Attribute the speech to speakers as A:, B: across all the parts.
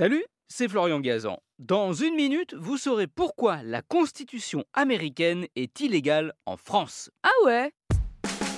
A: Salut, c'est Florian Gazan. Dans une minute, vous saurez pourquoi la Constitution américaine est illégale en France.
B: Ah ouais?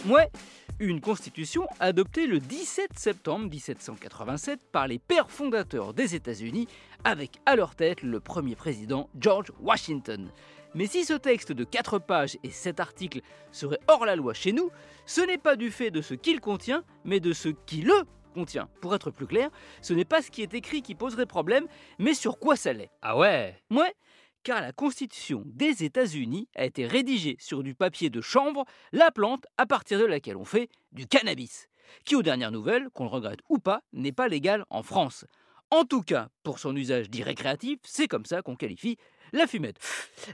A: Ouais, une constitution adoptée le 17 septembre 1787 par les pères fondateurs des États-Unis, avec à leur tête le premier président George Washington. Mais si ce texte de 4 pages et 7 articles serait hors la loi chez nous, ce n'est pas du fait de ce qu'il contient, mais de ce qui le contient. Pour être plus clair, ce n'est pas ce qui est écrit qui poserait problème, mais sur quoi ça l'est.
B: Ah ouais
A: Ouais, car la Constitution des États-Unis a été rédigée sur du papier de chanvre, la plante à partir de laquelle on fait du cannabis, qui aux dernières nouvelles, qu'on le regrette ou pas, n'est pas légal en France. En tout cas, pour son usage dit récréatif, c'est comme ça qu'on qualifie la fumette.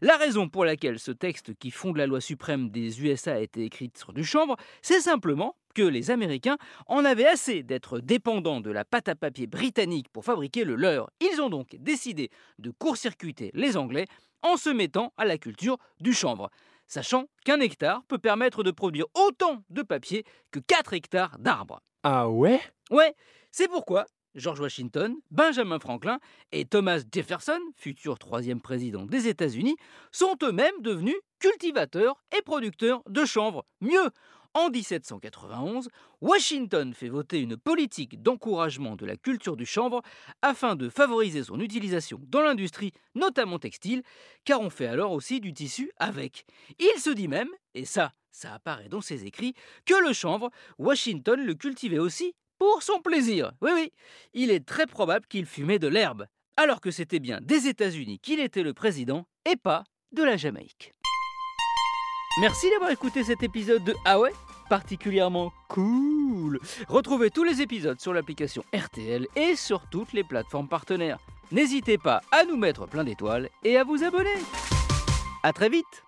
A: La raison pour laquelle ce texte qui fonde la loi suprême des USA a été écrit sur du chanvre, c'est simplement que les Américains en avaient assez d'être dépendants de la pâte à papier britannique pour fabriquer le leur. Ils ont donc décidé de court-circuiter les Anglais en se mettant à la culture du chanvre, sachant qu'un hectare peut permettre de produire autant de papier que 4 hectares d'arbres.
B: Ah ouais?
A: Ouais, c'est pourquoi George Washington, Benjamin Franklin et Thomas Jefferson, futur troisième président des États-Unis, sont eux-mêmes devenus cultivateurs et producteurs de chanvre. Mieux, en 1791, Washington fait voter une politique d'encouragement de la culture du chanvre afin de favoriser son utilisation dans l'industrie, notamment textile, car on fait alors aussi du tissu avec. Il se dit même, et ça, ça apparaît dans ses écrits, que le chanvre, Washington le cultivait aussi pour son plaisir. Oui, oui, il est très probable qu'il fumait de l'herbe, alors que c'était bien des États-Unis qu'il était le président et pas de la Jamaïque. Merci d'avoir écouté cet épisode de Ah particulièrement cool. Retrouvez tous les épisodes sur l'application RTL et sur toutes les plateformes partenaires. N'hésitez pas à nous mettre plein d'étoiles et à vous abonner. A très vite